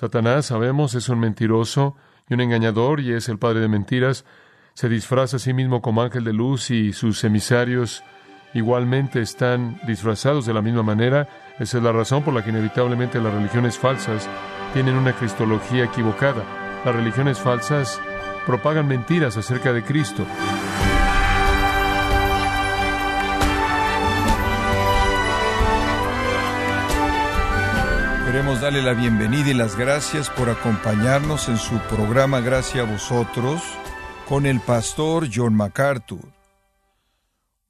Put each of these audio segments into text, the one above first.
Satanás, sabemos, es un mentiroso y un engañador y es el padre de mentiras. Se disfraza a sí mismo como ángel de luz y sus emisarios igualmente están disfrazados de la misma manera. Esa es la razón por la que inevitablemente las religiones falsas tienen una cristología equivocada. Las religiones falsas propagan mentiras acerca de Cristo. Queremos darle la bienvenida y las gracias por acompañarnos en su programa Gracias a vosotros con el pastor John MacArthur.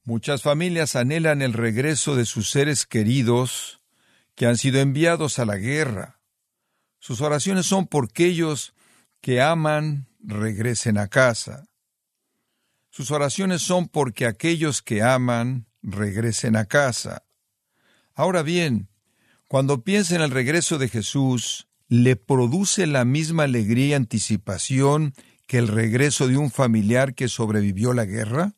Muchas familias anhelan el regreso de sus seres queridos que han sido enviados a la guerra. Sus oraciones son porque ellos que aman regresen a casa. Sus oraciones son porque aquellos que aman regresen a casa. Ahora bien, cuando piensa en el regreso de Jesús, ¿le produce la misma alegría y anticipación que el regreso de un familiar que sobrevivió la guerra?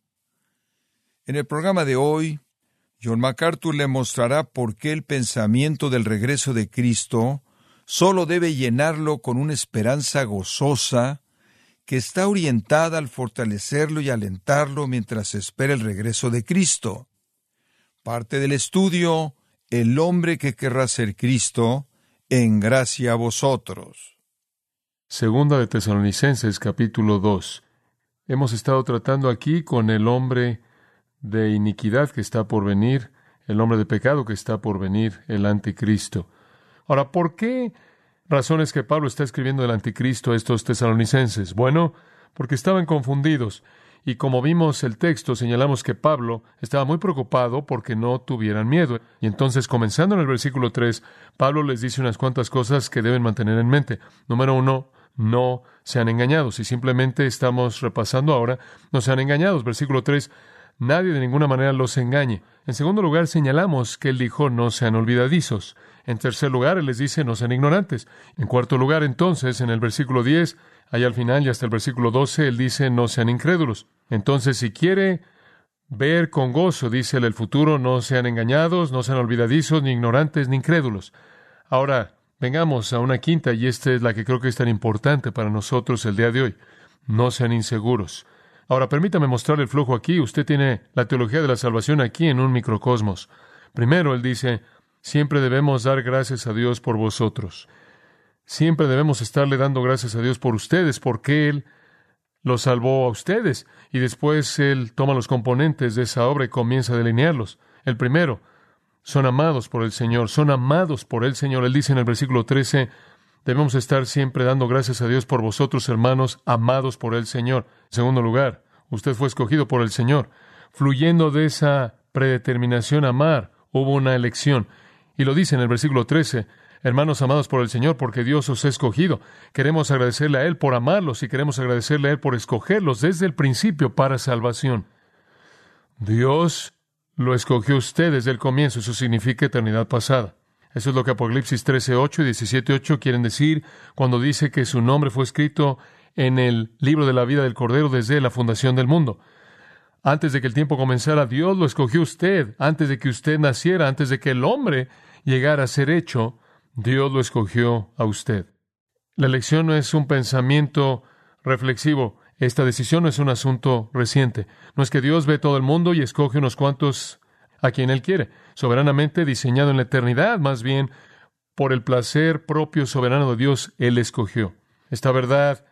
En el programa de hoy, John MacArthur le mostrará por qué el pensamiento del regreso de Cristo solo debe llenarlo con una esperanza gozosa que está orientada al fortalecerlo y alentarlo mientras espera el regreso de Cristo. Parte del estudio El hombre que querrá ser Cristo, en gracia a vosotros. Segunda de Tesalonicenses capítulo 2. Hemos estado tratando aquí con el hombre de iniquidad que está por venir, el hombre de pecado que está por venir, el anticristo. Ahora, ¿por qué razones que Pablo está escribiendo del anticristo a estos tesalonicenses? Bueno, porque estaban confundidos. Y como vimos el texto, señalamos que Pablo estaba muy preocupado porque no tuvieran miedo. Y entonces, comenzando en el versículo 3, Pablo les dice unas cuantas cosas que deben mantener en mente. Número uno, no sean engañados. Y simplemente estamos repasando ahora, no sean engañados. Versículo 3, nadie de ninguna manera los engañe. En segundo lugar, señalamos que él dijo no sean olvidadizos. En tercer lugar, él les dice no sean ignorantes. En cuarto lugar, entonces, en el versículo 10, allá al final y hasta el versículo 12, él dice no sean incrédulos. Entonces, si quiere ver con gozo, dice él, el futuro, no sean engañados, no sean olvidadizos, ni ignorantes, ni incrédulos. Ahora, vengamos a una quinta, y esta es la que creo que es tan importante para nosotros el día de hoy. No sean inseguros. Ahora, permítame mostrarle el flujo aquí. Usted tiene la teología de la salvación aquí en un microcosmos. Primero, él dice, siempre debemos dar gracias a Dios por vosotros. Siempre debemos estarle dando gracias a Dios por ustedes, porque Él los salvó a ustedes. Y después Él toma los componentes de esa obra y comienza a delinearlos. El primero, son amados por el Señor, son amados por el Señor. Él dice en el versículo 13, Debemos estar siempre dando gracias a Dios por vosotros, hermanos, amados por el Señor. En segundo lugar, usted fue escogido por el Señor. Fluyendo de esa predeterminación a amar, hubo una elección. Y lo dice en el versículo 13, hermanos amados por el Señor, porque Dios os ha escogido. Queremos agradecerle a Él por amarlos y queremos agradecerle a Él por escogerlos desde el principio para salvación. Dios lo escogió usted desde el comienzo, eso significa eternidad pasada. Eso es lo que Apocalipsis 13.8 y 17.8 quieren decir cuando dice que su nombre fue escrito en el libro de la vida del Cordero desde la fundación del mundo. Antes de que el tiempo comenzara, Dios lo escogió usted. Antes de que usted naciera, antes de que el hombre llegara a ser hecho, Dios lo escogió a usted. La elección no es un pensamiento reflexivo. Esta decisión no es un asunto reciente. No es que Dios ve todo el mundo y escoge unos cuantos a quien Él quiere, soberanamente diseñado en la eternidad, más bien por el placer propio soberano de Dios, Él escogió. Esta verdad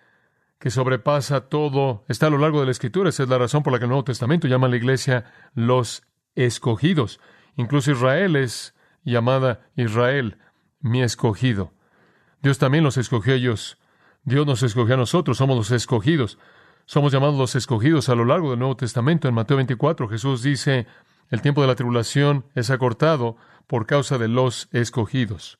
que sobrepasa todo está a lo largo de la Escritura. Esa es la razón por la que el Nuevo Testamento llama a la iglesia los escogidos. Incluso Israel es llamada Israel, mi escogido. Dios también los escogió a ellos. Dios nos escogió a nosotros, somos los escogidos. Somos llamados los escogidos a lo largo del Nuevo Testamento. En Mateo 24 Jesús dice, el tiempo de la tribulación es acortado por causa de los escogidos.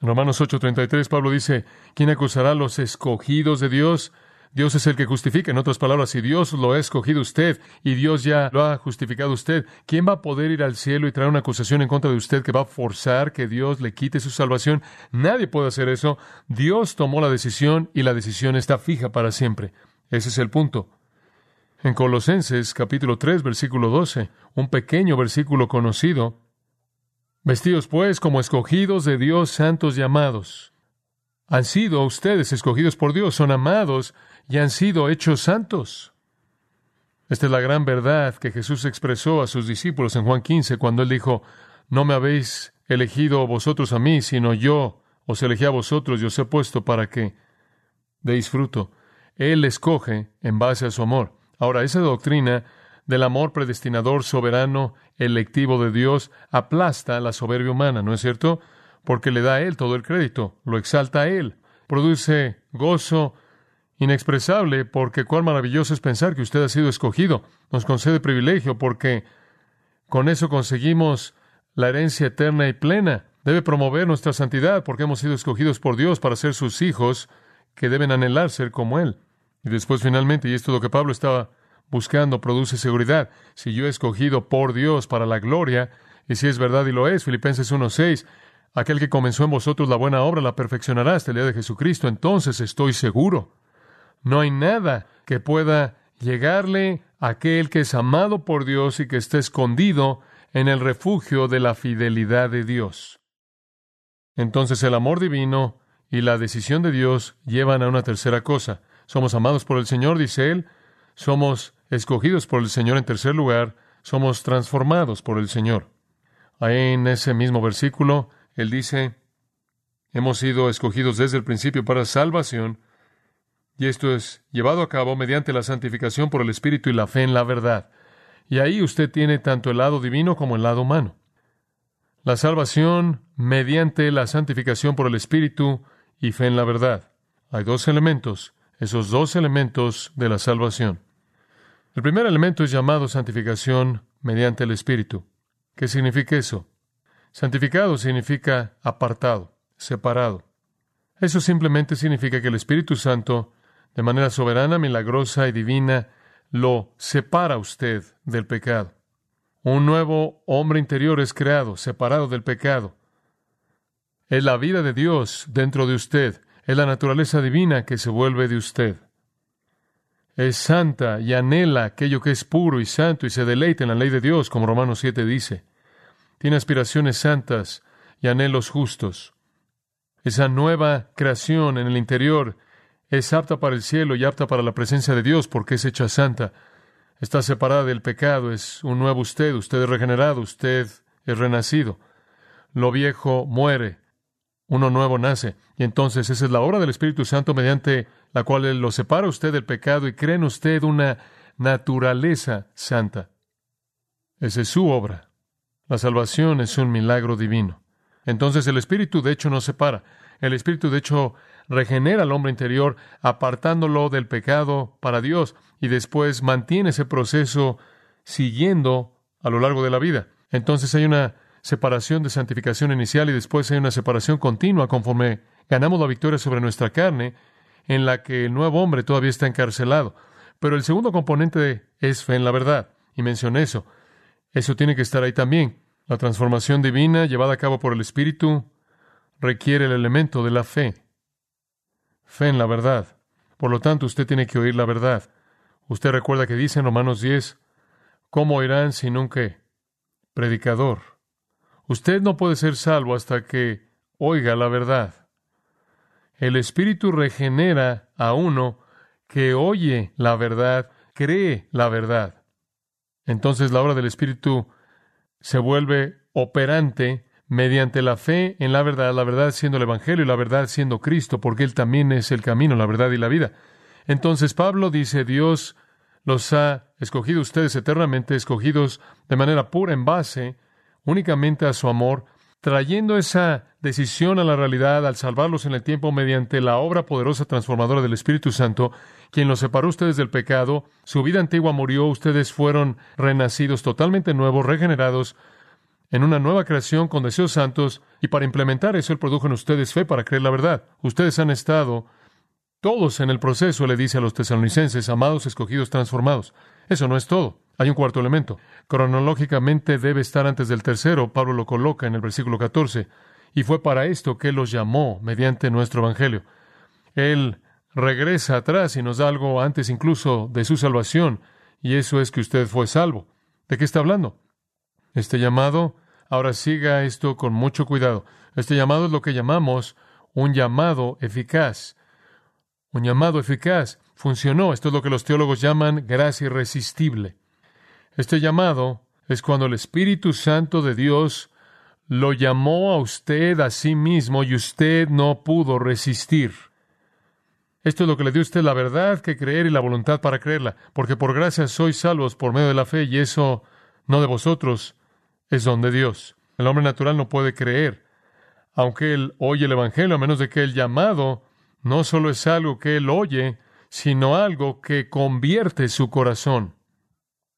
En Romanos 8:33 Pablo dice, ¿quién acusará a los escogidos de Dios? Dios es el que justifica. En otras palabras, si Dios lo ha escogido usted y Dios ya lo ha justificado usted, ¿quién va a poder ir al cielo y traer una acusación en contra de usted que va a forzar que Dios le quite su salvación? Nadie puede hacer eso. Dios tomó la decisión y la decisión está fija para siempre. Ese es el punto. En Colosenses capítulo 3, versículo 12, un pequeño versículo conocido, Vestidos pues como escogidos de Dios, santos llamados, Han sido ustedes escogidos por Dios, son amados y han sido hechos santos. Esta es la gran verdad que Jesús expresó a sus discípulos en Juan 15 cuando él dijo, no me habéis elegido vosotros a mí, sino yo os elegí a vosotros y os he puesto para que deis fruto. Él escoge en base a su amor. Ahora, esa doctrina del amor predestinador, soberano, electivo de Dios, aplasta la soberbia humana, ¿no es cierto? Porque le da a Él todo el crédito, lo exalta a Él, produce gozo inexpresable, porque cuán maravilloso es pensar que usted ha sido escogido, nos concede privilegio, porque con eso conseguimos la herencia eterna y plena. Debe promover nuestra santidad, porque hemos sido escogidos por Dios para ser sus hijos, que deben anhelar ser como Él. Y después finalmente, y esto es lo que Pablo estaba buscando, produce seguridad. Si yo he escogido por Dios para la gloria, y si es verdad y lo es, Filipenses 1.6, aquel que comenzó en vosotros la buena obra la perfeccionará hasta el día de Jesucristo, entonces estoy seguro. No hay nada que pueda llegarle a aquel que es amado por Dios y que está escondido en el refugio de la fidelidad de Dios. Entonces el amor divino y la decisión de Dios llevan a una tercera cosa. Somos amados por el Señor, dice Él, somos escogidos por el Señor en tercer lugar, somos transformados por el Señor. Ahí en ese mismo versículo, Él dice, hemos sido escogidos desde el principio para salvación, y esto es llevado a cabo mediante la santificación por el Espíritu y la fe en la verdad. Y ahí usted tiene tanto el lado divino como el lado humano. La salvación mediante la santificación por el Espíritu y fe en la verdad. Hay dos elementos, esos dos elementos de la salvación. El primer elemento es llamado santificación mediante el Espíritu. ¿Qué significa eso? Santificado significa apartado, separado. Eso simplemente significa que el Espíritu Santo, de manera soberana, milagrosa y divina, lo separa usted del pecado. Un nuevo hombre interior es creado, separado del pecado. Es la vida de Dios dentro de usted. Es la naturaleza divina que se vuelve de usted. Es santa y anhela aquello que es puro y santo y se deleita en la ley de Dios, como Romanos 7 dice. Tiene aspiraciones santas y anhelos justos. Esa nueva creación en el interior es apta para el cielo y apta para la presencia de Dios porque es hecha santa. Está separada del pecado, es un nuevo usted, usted es regenerado, usted es renacido. Lo viejo muere, uno nuevo nace. Y entonces esa es la obra del Espíritu Santo mediante la cual lo separa usted del pecado y cree en usted una naturaleza santa. Esa es su obra. La salvación es un milagro divino. Entonces el Espíritu de hecho nos separa. El Espíritu de hecho regenera al hombre interior apartándolo del pecado para Dios y después mantiene ese proceso siguiendo a lo largo de la vida. Entonces hay una separación de santificación inicial y después hay una separación continua conforme ganamos la victoria sobre nuestra carne, en la que el nuevo hombre todavía está encarcelado. Pero el segundo componente es fe en la verdad, y mencioné eso. Eso tiene que estar ahí también. La transformación divina llevada a cabo por el Espíritu requiere el elemento de la fe. Fe en la verdad. Por lo tanto, usted tiene que oír la verdad. Usted recuerda que dice en Romanos 10, ¿cómo oirán si nunca predicador? Usted no puede ser salvo hasta que oiga la verdad. El Espíritu regenera a uno que oye la verdad, cree la verdad. Entonces la obra del Espíritu se vuelve operante mediante la fe en la verdad, la verdad siendo el Evangelio y la verdad siendo Cristo, porque Él también es el camino, la verdad y la vida. Entonces Pablo dice, Dios los ha escogido ustedes eternamente, escogidos de manera pura en base únicamente a su amor, trayendo esa decisión a la realidad al salvarlos en el tiempo mediante la obra poderosa transformadora del Espíritu Santo, quien los separó ustedes del pecado, su vida antigua murió, ustedes fueron renacidos totalmente nuevos, regenerados, en una nueva creación con deseos santos, y para implementar eso Él produjo en ustedes fe para creer la verdad. Ustedes han estado todos en el proceso, le dice a los tesalonicenses, amados, escogidos, transformados. Eso no es todo. Hay un cuarto elemento. Cronológicamente debe estar antes del tercero. Pablo lo coloca en el versículo 14. Y fue para esto que los llamó mediante nuestro Evangelio. Él regresa atrás y nos da algo antes incluso de su salvación. Y eso es que usted fue salvo. ¿De qué está hablando? Este llamado, ahora siga esto con mucho cuidado. Este llamado es lo que llamamos un llamado eficaz. Un llamado eficaz. Funcionó. Esto es lo que los teólogos llaman gracia irresistible. Este llamado es cuando el Espíritu Santo de Dios lo llamó a usted a sí mismo y usted no pudo resistir. Esto es lo que le dio a usted la verdad que creer y la voluntad para creerla, porque por gracia sois salvos por medio de la fe y eso no de vosotros, es don de Dios. El hombre natural no puede creer, aunque él oye el Evangelio, a menos de que el llamado no solo es algo que él oye, sino algo que convierte su corazón.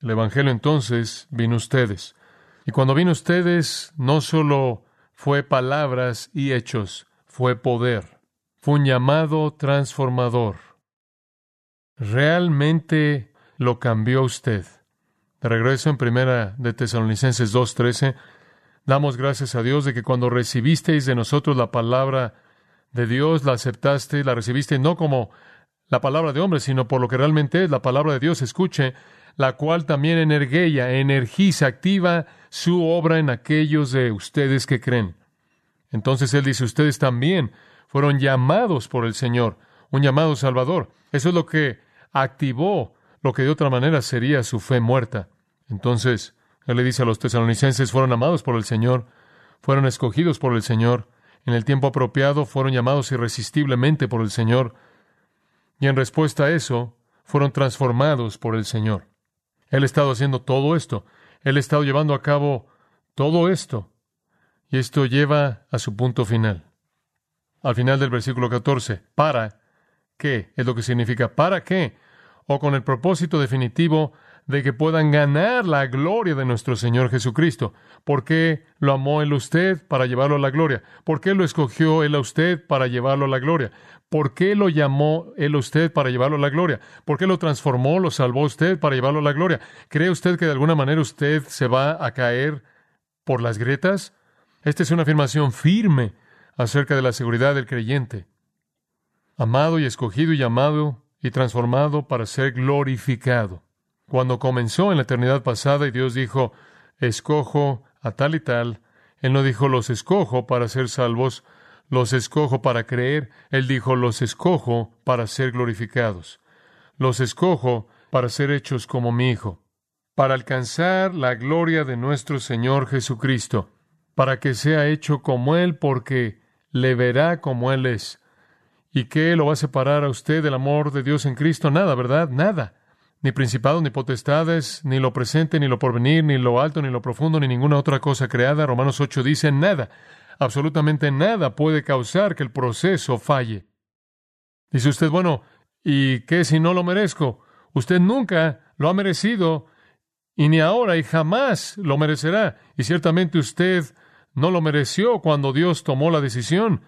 El Evangelio entonces vino ustedes. Y cuando vino ustedes, no solo fue palabras y hechos, fue poder. Fue un llamado transformador. Realmente lo cambió usted. De regreso en primera de Tesalonicenses 2.13, damos gracias a Dios de que cuando recibisteis de nosotros la palabra de Dios, la aceptaste, la recibiste no como la palabra de hombre, sino por lo que realmente es la palabra de Dios. Escuche, la cual también energuella, energiza, activa su obra en aquellos de ustedes que creen. Entonces él dice, ustedes también fueron llamados por el Señor, un llamado salvador. Eso es lo que activó lo que de otra manera sería su fe muerta. Entonces, él le dice a los tesalonicenses, fueron amados por el Señor, fueron escogidos por el Señor, en el tiempo apropiado fueron llamados irresistiblemente por el Señor, y en respuesta a eso, fueron transformados por el Señor. Él ha estado haciendo todo esto, Él ha estado llevando a cabo todo esto, y esto lleva a su punto final. Al final del versículo 14, ¿para qué? Es lo que significa, ¿para qué? O con el propósito definitivo de que puedan ganar la gloria de nuestro Señor Jesucristo. ¿Por qué lo amó Él a usted para llevarlo a la gloria? ¿Por qué lo escogió Él a usted para llevarlo a la gloria? ¿Por qué lo llamó Él a usted para llevarlo a la gloria? ¿Por qué lo transformó, lo salvó usted para llevarlo a la gloria? ¿Cree usted que de alguna manera usted se va a caer por las grietas? Esta es una afirmación firme acerca de la seguridad del creyente. Amado y escogido y llamado y transformado para ser glorificado cuando comenzó en la eternidad pasada y Dios dijo, escojo a tal y tal, Él no dijo, los escojo para ser salvos, los escojo para creer, Él dijo, los escojo para ser glorificados, los escojo para ser hechos como mi Hijo, para alcanzar la gloria de nuestro Señor Jesucristo, para que sea hecho como Él, porque le verá como Él es. ¿Y qué lo va a separar a usted del amor de Dios en Cristo? Nada, ¿verdad? Nada ni principados, ni potestades, ni lo presente, ni lo porvenir, ni lo alto, ni lo profundo, ni ninguna otra cosa creada. Romanos 8 dice nada, absolutamente nada puede causar que el proceso falle. Dice usted, bueno, ¿y qué si no lo merezco? Usted nunca lo ha merecido, y ni ahora y jamás lo merecerá. Y ciertamente usted no lo mereció cuando Dios tomó la decisión.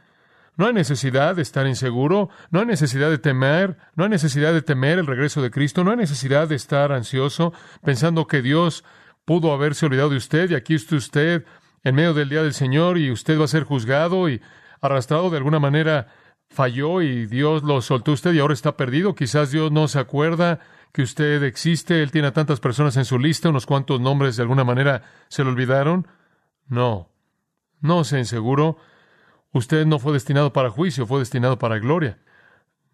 No hay necesidad de estar inseguro, no hay necesidad de temer, no hay necesidad de temer el regreso de Cristo, no hay necesidad de estar ansioso pensando que Dios pudo haberse olvidado de usted y aquí está usted en medio del día del Señor y usted va a ser juzgado y arrastrado de alguna manera falló y Dios lo soltó usted y ahora está perdido. Quizás Dios no se acuerda que usted existe, Él tiene a tantas personas en su lista, unos cuantos nombres de alguna manera se le olvidaron. No, no sea inseguro. Usted no fue destinado para juicio, fue destinado para gloria.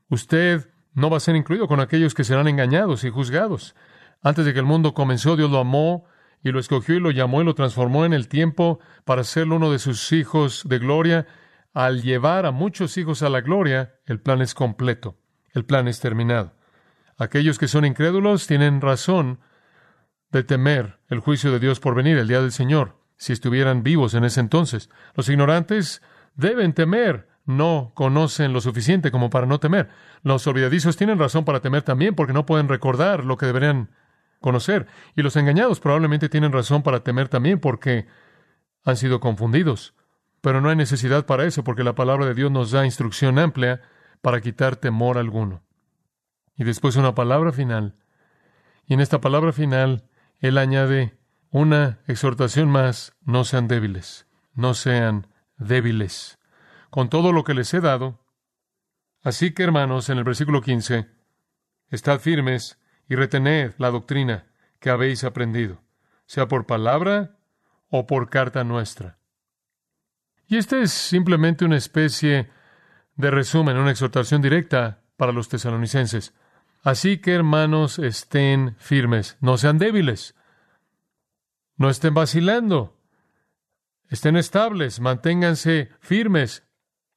Usted no va a ser incluido con aquellos que serán engañados y juzgados. Antes de que el mundo comenzó, Dios lo amó y lo escogió y lo llamó y lo transformó en el tiempo para serlo uno de sus hijos de gloria. Al llevar a muchos hijos a la gloria, el plan es completo, el plan es terminado. Aquellos que son incrédulos tienen razón de temer el juicio de Dios por venir, el día del Señor, si estuvieran vivos en ese entonces. Los ignorantes deben temer, no conocen lo suficiente como para no temer. Los olvidadizos tienen razón para temer también porque no pueden recordar lo que deberían conocer. Y los engañados probablemente tienen razón para temer también porque han sido confundidos. Pero no hay necesidad para eso porque la palabra de Dios nos da instrucción amplia para quitar temor alguno. Y después una palabra final. Y en esta palabra final, Él añade una exhortación más, no sean débiles, no sean débiles, con todo lo que les he dado. Así que, hermanos, en el versículo 15, estad firmes y retened la doctrina que habéis aprendido, sea por palabra o por carta nuestra. Y esta es simplemente una especie de resumen, una exhortación directa para los tesalonicenses. Así que, hermanos, estén firmes, no sean débiles, no estén vacilando, estén estables, manténganse firmes,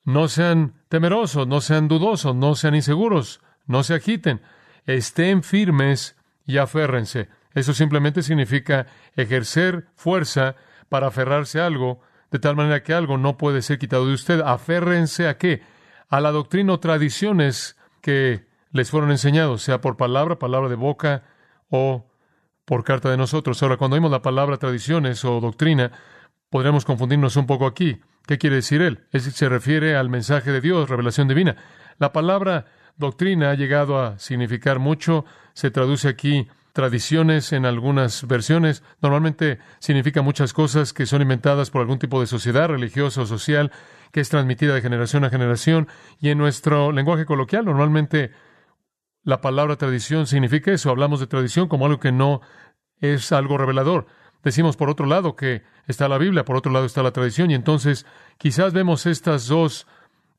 no sean temerosos, no sean dudosos, no sean inseguros, no se agiten, estén firmes y aférrense. Eso simplemente significa ejercer fuerza para aferrarse a algo, de tal manera que algo no puede ser quitado de usted. Aférrense a qué? A la doctrina o tradiciones que les fueron enseñados, sea por palabra, palabra de boca o por carta de nosotros. Ahora, cuando oímos la palabra tradiciones o doctrina, podríamos confundirnos un poco aquí. ¿Qué quiere decir él? Es, se refiere al mensaje de Dios, revelación divina. La palabra doctrina ha llegado a significar mucho. Se traduce aquí tradiciones en algunas versiones. Normalmente significa muchas cosas que son inventadas por algún tipo de sociedad religiosa o social que es transmitida de generación a generación. Y en nuestro lenguaje coloquial, normalmente la palabra tradición significa eso. Hablamos de tradición como algo que no es algo revelador. Decimos por otro lado que está la Biblia, por otro lado está la tradición, y entonces quizás vemos estas dos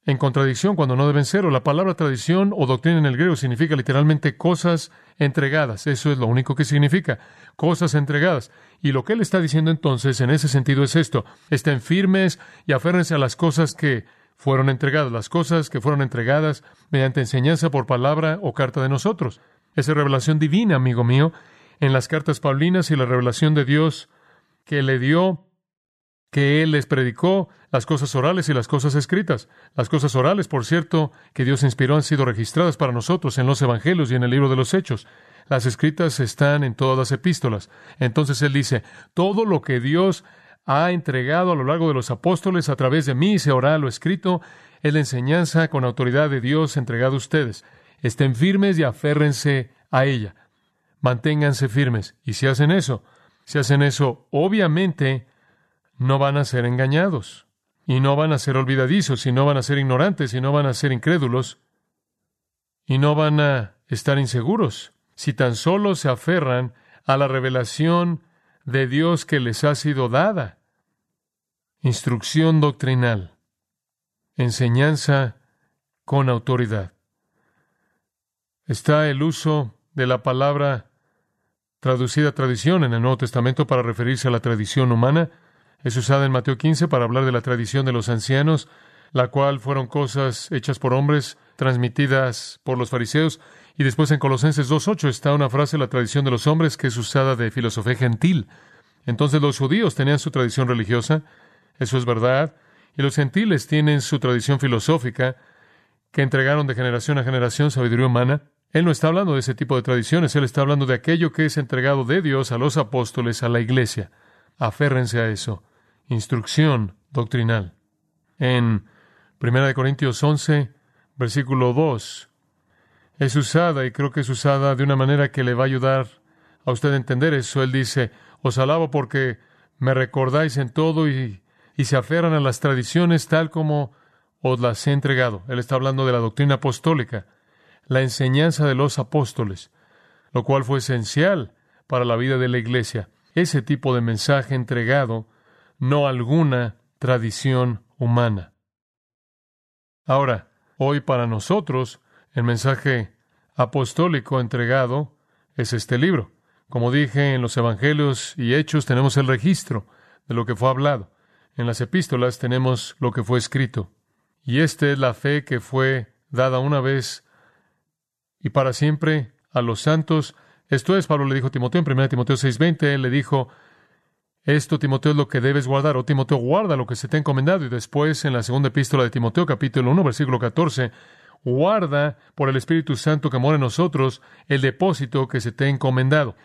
en contradicción cuando no deben ser. O la palabra tradición o doctrina en el griego significa literalmente cosas entregadas. Eso es lo único que significa, cosas entregadas. Y lo que él está diciendo entonces en ese sentido es esto, estén firmes y aférrense a las cosas que fueron entregadas, las cosas que fueron entregadas mediante enseñanza por palabra o carta de nosotros. Esa revelación divina, amigo mío, en las cartas paulinas y la revelación de Dios que le dio, que Él les predicó, las cosas orales y las cosas escritas. Las cosas orales, por cierto, que Dios inspiró han sido registradas para nosotros en los Evangelios y en el libro de los Hechos. Las escritas están en todas las epístolas. Entonces Él dice, todo lo que Dios ha entregado a lo largo de los apóstoles a través de mí, sea oral o escrito, es la enseñanza con autoridad de Dios entregada a ustedes. Estén firmes y aférrense a ella. Manténganse firmes. Y si hacen eso, si hacen eso, obviamente no van a ser engañados. Y no van a ser olvidadizos, y no van a ser ignorantes, y no van a ser incrédulos, y no van a estar inseguros, si tan solo se aferran a la revelación de Dios que les ha sido dada. Instrucción doctrinal. Enseñanza con autoridad. Está el uso de la palabra traducida tradición en el Nuevo Testamento para referirse a la tradición humana. Es usada en Mateo 15 para hablar de la tradición de los ancianos, la cual fueron cosas hechas por hombres, transmitidas por los fariseos. Y después en Colosenses 2.8 está una frase, la tradición de los hombres, que es usada de filosofía gentil. Entonces los judíos tenían su tradición religiosa, eso es verdad, y los gentiles tienen su tradición filosófica, que entregaron de generación a generación sabiduría humana. Él no está hablando de ese tipo de tradiciones, él está hablando de aquello que es entregado de Dios a los apóstoles, a la iglesia. Aférrense a eso. Instrucción doctrinal. En 1 Corintios 11, versículo 2, es usada y creo que es usada de una manera que le va a ayudar a usted a entender eso. Él dice, os alabo porque me recordáis en todo y, y se aferran a las tradiciones tal como os las he entregado. Él está hablando de la doctrina apostólica, la enseñanza de los apóstoles, lo cual fue esencial para la vida de la iglesia. Ese tipo de mensaje entregado, no alguna tradición humana. Ahora, hoy para nosotros, el mensaje apostólico entregado es este libro. Como dije, en los Evangelios y Hechos tenemos el registro de lo que fue hablado. En las epístolas tenemos lo que fue escrito. Y esta es la fe que fue dada una vez y para siempre a los santos. Esto es, Pablo le dijo a Timoteo en 1 Timoteo 6:20, él le dijo, esto, Timoteo, es lo que debes guardar, o Timoteo, guarda lo que se te ha encomendado. Y después, en la segunda epístola de Timoteo, capítulo 1, versículo 14, guarda por el Espíritu Santo que mora en nosotros el depósito que se te ha encomendado.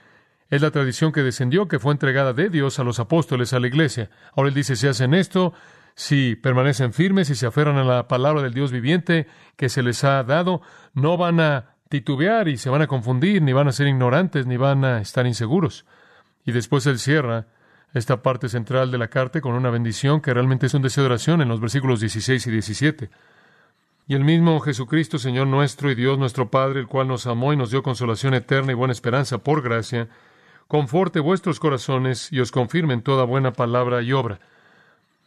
Es la tradición que descendió, que fue entregada de Dios a los apóstoles, a la iglesia. Ahora él dice, si hacen esto, si permanecen firmes y se aferran a la palabra del Dios viviente que se les ha dado, no van a titubear y se van a confundir, ni van a ser ignorantes, ni van a estar inseguros. Y después él cierra esta parte central de la carta con una bendición que realmente es un deseo de oración en los versículos 16 y 17. Y el mismo Jesucristo, Señor nuestro y Dios nuestro Padre, el cual nos amó y nos dio consolación eterna y buena esperanza por gracia, conforte vuestros corazones y os confirme en toda buena palabra y obra.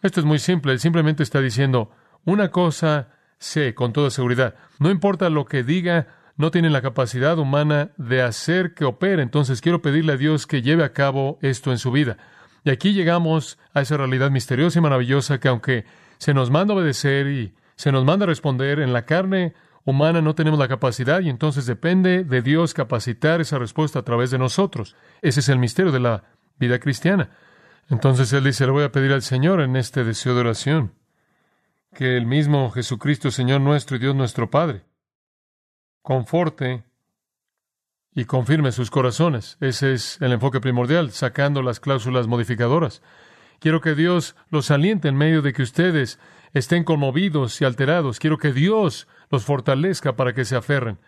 Esto es muy simple, él simplemente está diciendo, una cosa sé con toda seguridad. No importa lo que diga, no tienen la capacidad humana de hacer que opere. Entonces quiero pedirle a Dios que lleve a cabo esto en su vida. Y aquí llegamos a esa realidad misteriosa y maravillosa que aunque se nos manda obedecer y se nos manda responder, en la carne humana no tenemos la capacidad y entonces depende de Dios capacitar esa respuesta a través de nosotros. Ese es el misterio de la vida cristiana. Entonces él dice, le voy a pedir al Señor en este deseo de oración, que el mismo Jesucristo, Señor nuestro y Dios nuestro Padre, conforte y confirme sus corazones. Ese es el enfoque primordial, sacando las cláusulas modificadoras. Quiero que Dios los aliente en medio de que ustedes estén conmovidos y alterados. Quiero que Dios los fortalezca para que se aferren.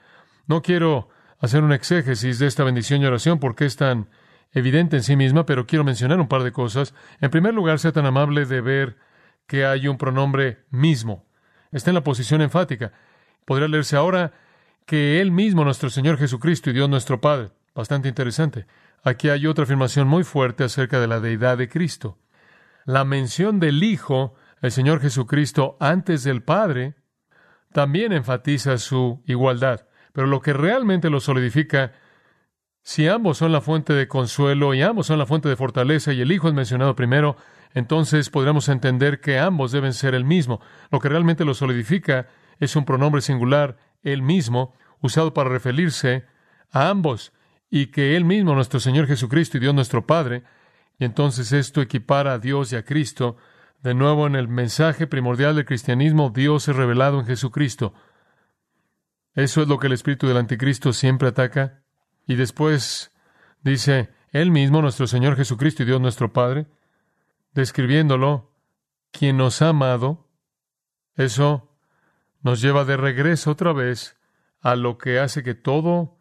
No quiero hacer un exégesis de esta bendición y oración porque es tan evidente en sí misma, pero quiero mencionar un par de cosas. En primer lugar, sea tan amable de ver que hay un pronombre mismo. Está en la posición enfática. Podría leerse ahora que Él mismo, nuestro Señor Jesucristo y Dios nuestro Padre. Bastante interesante. Aquí hay otra afirmación muy fuerte acerca de la deidad de Cristo. La mención del Hijo, el Señor Jesucristo, antes del Padre, también enfatiza su igualdad. Pero lo que realmente lo solidifica, si ambos son la fuente de consuelo y ambos son la fuente de fortaleza y el Hijo es mencionado primero, entonces podremos entender que ambos deben ser el mismo. Lo que realmente lo solidifica es un pronombre singular, el mismo, usado para referirse a ambos, y que Él mismo, nuestro Señor Jesucristo y Dios nuestro Padre, y entonces esto equipara a Dios y a Cristo de nuevo, en el mensaje primordial del cristianismo, Dios es revelado en Jesucristo. Eso es lo que el espíritu del anticristo siempre ataca. Y después dice, Él mismo, nuestro Señor Jesucristo y Dios nuestro Padre, describiéndolo, quien nos ha amado, eso nos lleva de regreso otra vez a lo que hace que todo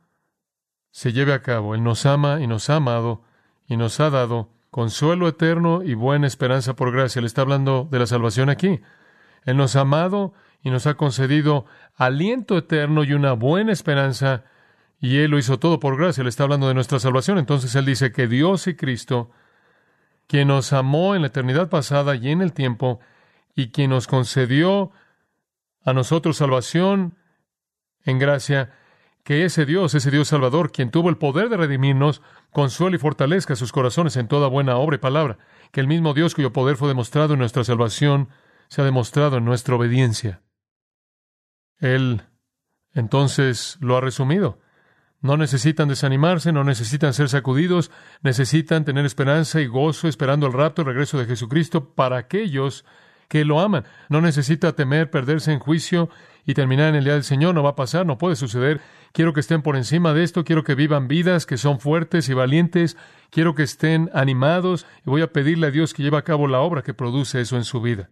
se lleve a cabo. Él nos ama y nos ha amado y nos ha dado consuelo eterno y buena esperanza por gracia. Le está hablando de la salvación aquí. Él nos ha amado y nos ha concedido aliento eterno y una buena esperanza, y Él lo hizo todo por gracia. Le está hablando de nuestra salvación. Entonces Él dice que Dios y Cristo, quien nos amó en la eternidad pasada y en el tiempo, y quien nos concedió a nosotros salvación en gracia, que ese Dios, ese Dios Salvador, quien tuvo el poder de redimirnos, consuele y fortalezca sus corazones en toda buena obra y palabra, que el mismo Dios cuyo poder fue demostrado en nuestra salvación, se ha demostrado en nuestra obediencia. Él entonces lo ha resumido. No necesitan desanimarse, no necesitan ser sacudidos, necesitan tener esperanza y gozo esperando el rapto y regreso de Jesucristo para aquellos que lo aman. No necesita temer perderse en juicio y terminar en el día del Señor. No va a pasar, no puede suceder. Quiero que estén por encima de esto, quiero que vivan vidas que son fuertes y valientes, quiero que estén animados y voy a pedirle a Dios que lleve a cabo la obra que produce eso en su vida.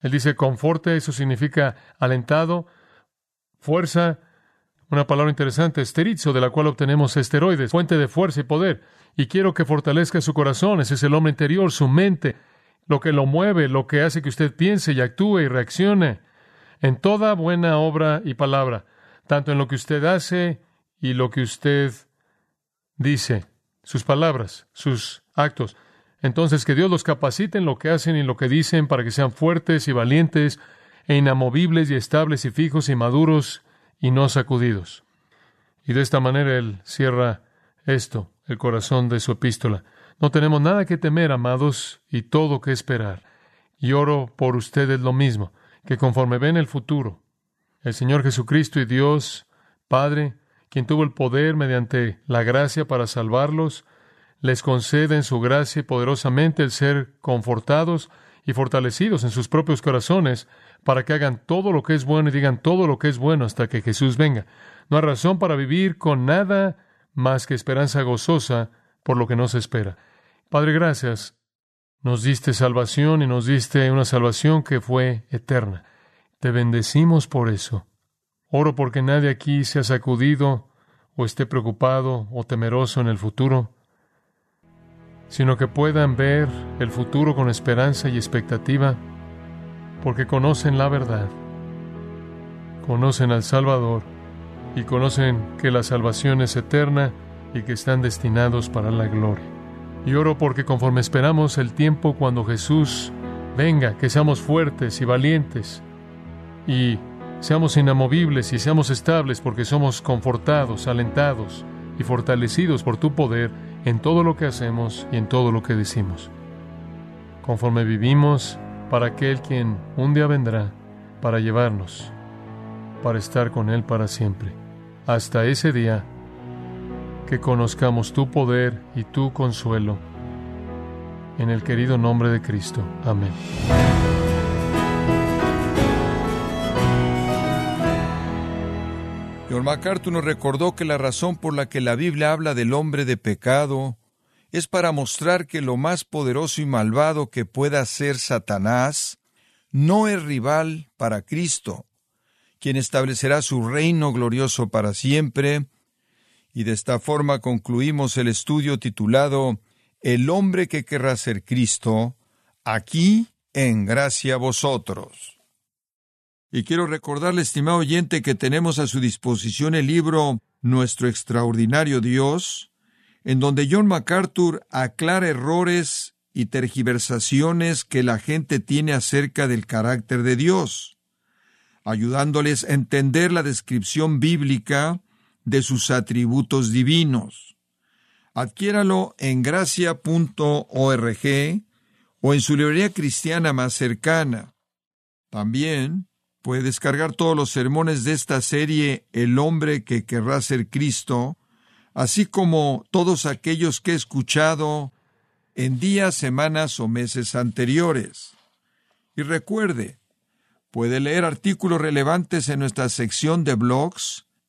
Él dice conforte, eso significa alentado, fuerza, una palabra interesante, esterizo, de la cual obtenemos esteroides, fuente de fuerza y poder. Y quiero que fortalezca su corazón, ese es el hombre interior, su mente, lo que lo mueve, lo que hace que usted piense y actúe y reaccione en toda buena obra y palabra, tanto en lo que usted hace y lo que usted dice, sus palabras, sus actos. Entonces, que Dios los capacite en lo que hacen y lo que dicen para que sean fuertes y valientes e inamovibles y estables y fijos y maduros y no sacudidos. Y de esta manera Él cierra esto, el corazón de su epístola. No tenemos nada que temer, amados, y todo que esperar. Y oro por ustedes lo mismo, que conforme ven el futuro, el Señor Jesucristo y Dios, Padre, quien tuvo el poder mediante la gracia para salvarlos, les concede en su gracia y poderosamente el ser confortados y fortalecidos en sus propios corazones para que hagan todo lo que es bueno y digan todo lo que es bueno hasta que Jesús venga. No hay razón para vivir con nada más que esperanza gozosa por lo que nos espera. Padre, gracias. Nos diste salvación y nos diste una salvación que fue eterna. Te bendecimos por eso. Oro porque nadie aquí se ha sacudido o esté preocupado o temeroso en el futuro, sino que puedan ver el futuro con esperanza y expectativa, porque conocen la verdad, conocen al Salvador y conocen que la salvación es eterna y que están destinados para la gloria. Y oro porque conforme esperamos el tiempo cuando Jesús venga, que seamos fuertes y valientes y seamos inamovibles y seamos estables porque somos confortados, alentados y fortalecidos por tu poder en todo lo que hacemos y en todo lo que decimos. Conforme vivimos para aquel quien un día vendrá para llevarnos, para estar con Él para siempre. Hasta ese día, que conozcamos tu poder y tu consuelo. En el querido nombre de Cristo. Amén. John MacArthur nos recordó que la razón por la que la Biblia habla del hombre de pecado es para mostrar que lo más poderoso y malvado que pueda ser Satanás no es rival para Cristo, quien establecerá su reino glorioso para siempre, y de esta forma concluimos el estudio titulado El hombre que querrá ser Cristo, aquí en gracia a vosotros. Y quiero recordarle, estimado oyente, que tenemos a su disposición el libro Nuestro extraordinario Dios, en donde John MacArthur aclara errores y tergiversaciones que la gente tiene acerca del carácter de Dios, ayudándoles a entender la descripción bíblica de sus atributos divinos. Adquiéralo en gracia.org o en su librería cristiana más cercana. También puede descargar todos los sermones de esta serie El hombre que querrá ser Cristo, así como todos aquellos que he escuchado en días, semanas o meses anteriores. Y recuerde, puede leer artículos relevantes en nuestra sección de blogs,